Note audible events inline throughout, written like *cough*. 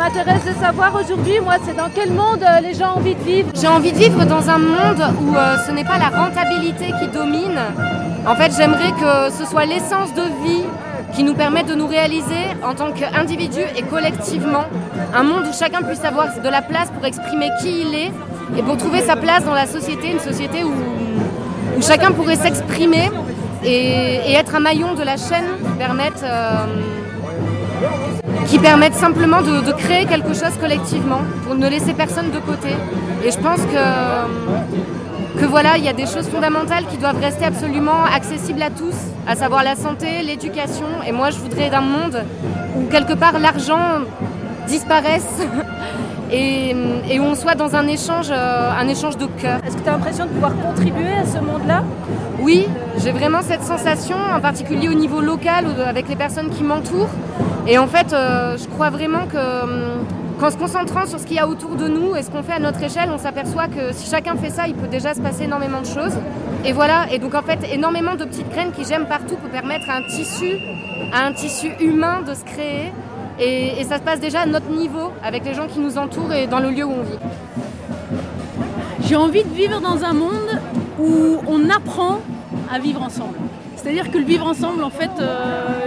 m'intéresse de savoir aujourd'hui, moi, c'est dans quel monde euh, les gens ont envie de vivre? J'ai envie de vivre dans un monde où euh, ce n'est pas la rentabilité qui domine. En fait, j'aimerais que ce soit l'essence de vie qui nous permette de nous réaliser en tant qu'individu et collectivement. Un monde où chacun puisse avoir de la place pour exprimer qui il est et pour trouver sa place dans la société, une société où, où chacun pourrait s'exprimer et, être un maillon de la chaîne qui permette, euh, qui permette simplement de, créer quelque chose collectivement pour ne laisser personne de côté. Et je pense que, que voilà, il y a des choses fondamentales qui doivent rester absolument accessibles à tous, à savoir la santé, l'éducation. Et moi, je voudrais d'un monde où quelque part l'argent disparaisse *laughs* et, où on soit dans un échange, euh, un échange de cœur. Est-ce que tu as l'impression de pouvoir contribuer à ce monde-là? Oui, j'ai vraiment cette sensation, en particulier au niveau local, avec les personnes qui m'entourent. Et en fait, euh, je crois vraiment que hum, qu'en se concentrant sur ce qu'il y a autour de nous et ce qu'on fait à notre échelle, on s'aperçoit que si chacun fait ça, il peut déjà se passer énormément de choses. Et voilà, et donc en fait, énormément de petites graines qui j'aime partout pour permettre à un tissu, à un tissu humain de se créer et, ça se passe déjà à notre niveau, avec les gens qui nous entourent et dans le lieu où on vit. J'ai envie de vivre dans un monde où on apprend à vivre ensemble. C'est-à-dire que le vivre ensemble, en fait, euh,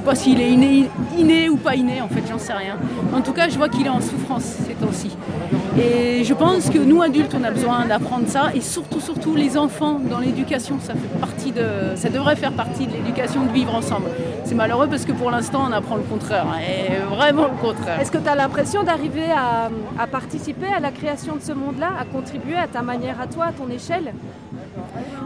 sais pas s'il est inné, ou pas inné, en fait, j'en sais rien. En tout cas, je vois qu'il est en souffrance ces temps-ci. Et je pense que nous, adultes, on a besoin d'apprendre ça. Et surtout, surtout, les enfants dans l'éducation, ça, fait partie de, ça devrait faire partie de l'éducation de vivre ensemble. C'est malheureux parce que pour l'instant, on apprend le contraire. Et vraiment le contraire. Est-ce que tu as l'impression d'arriver à, à participer à la création de ce monde-là, à contribuer à ta manière, à toi, à ton échelle?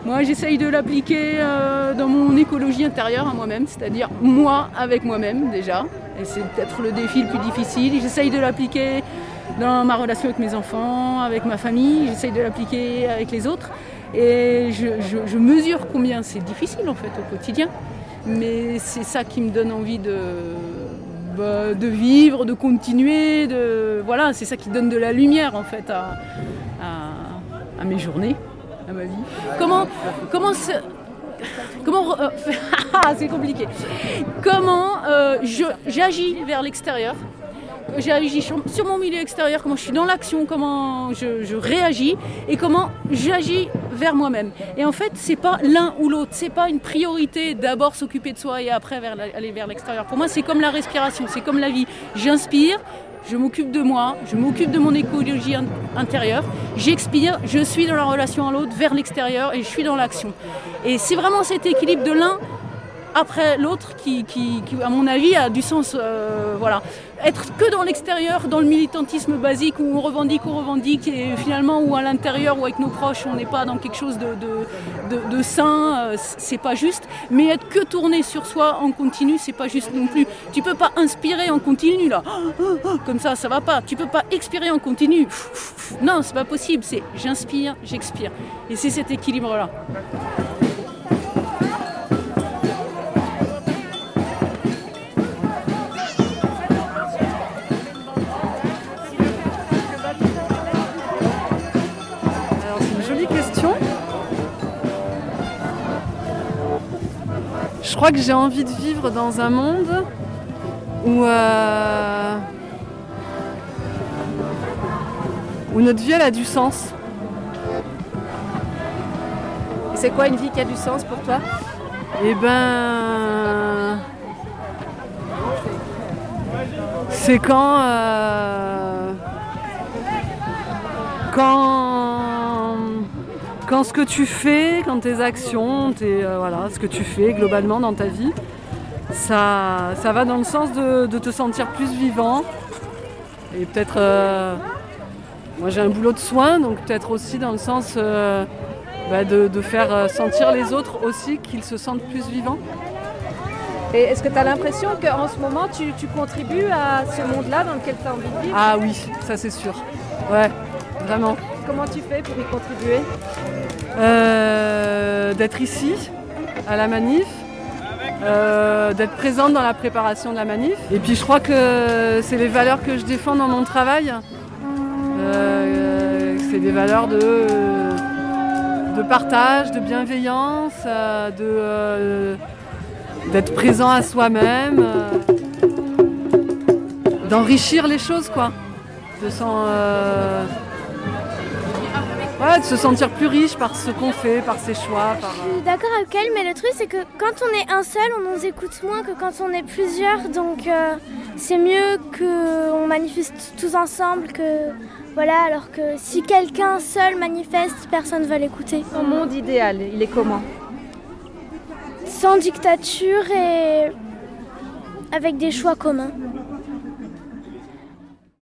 Moi, j'essaye de l'appliquer euh, dans mon écologie intérieure à moi-même, c'est-à-dire moi avec moi-même déjà. Et c'est peut-être le défi le plus difficile. J'essaye de l'appliquer dans ma relation avec mes enfants, avec ma famille, j'essaye de l'appliquer avec les autres. Et je, mesure combien c'est difficile en fait au quotidien. Mais c'est ça qui me donne envie de, bah, de vivre, de continuer, de voilà, c'est ça qui donne de la lumière en fait à mes journées à ma vie. Comment, comment, comment, euh, *laughs* ah, c'est compliqué. Comment euh, j'agis vers l'extérieur j'agis sur, mon milieu extérieur, comment je suis dans l'action, comment je, réagis et comment j'agis vers moi-même. Et en fait, c'est pas l'un ou l'autre, c'est pas une priorité d'abord s'occuper de soi et après aller vers l'extérieur. Pour moi, c'est comme la respiration, c'est comme la vie. J'inspire, je m'occupe de moi, je m'occupe de mon écologie intérieure, j'expire, je suis dans la relation à l'autre, vers l'extérieur et je suis dans l'action. Et c'est vraiment cet équilibre de l'un après l'autre qui, à mon avis, a du sens. Euh, voilà. Être que dans l'extérieur, dans le militantisme basique où on revendique, on revendique, et finalement, ou à l'intérieur, ou avec nos proches, on n'est pas dans quelque chose de, de, de, sain, euh, c'est pas juste. Mais être que tourné sur soi en continu, c'est pas juste non plus. Tu peux pas inspirer en continu, là, comme ça, ça va pas. Tu peux pas expirer en continu. Non, c'est pas possible. C'est j'inspire, j'expire. Et c'est cet équilibre-là. Je crois que j'ai envie de vivre dans un monde où, euh, où notre vie elle a du sens. c'est quoi une vie qui a du sens pour toi? Eh ben. C'est quand. Euh, quand quand ce que tu fais, quand tes actions, euh, voilà, ce que tu fais globalement dans ta vie, ça, ça va dans le sens de, te sentir plus vivant. Et peut-être, euh, moi j'ai un boulot de soin, donc peut-être aussi dans le sens euh, bah, de, faire sentir les autres aussi qu'ils se sentent plus vivants. Et est-ce que tu as l'impression qu'en ce moment tu, tu contribues à ce monde-là dans lequel tu as envie de vivre? Ah oui, ça c'est sûr. Ouais, vraiment. Comment tu fais pour y contribuer euh, D'être ici, à la manif, euh, d'être présente dans la préparation de la manif. Et puis je crois que c'est les valeurs que je défends dans mon travail. Euh, c'est des valeurs de, de partage, de bienveillance, d'être présent à soi-même d'enrichir les choses, quoi. De, ouais, de se sentir plus riche par ce qu'on fait, par ses choix. Par... Je suis d'accord avec elle, mais le truc c'est que quand on est un seul, on nous écoute moins que quand on est plusieurs. Donc c'est mieux qu'on manifeste tous ensemble que voilà, alors que si quelqu'un seul manifeste, personne ne va l'écouter. Ton monde idéal, il est comment? Sans dictature et avec des choix communs.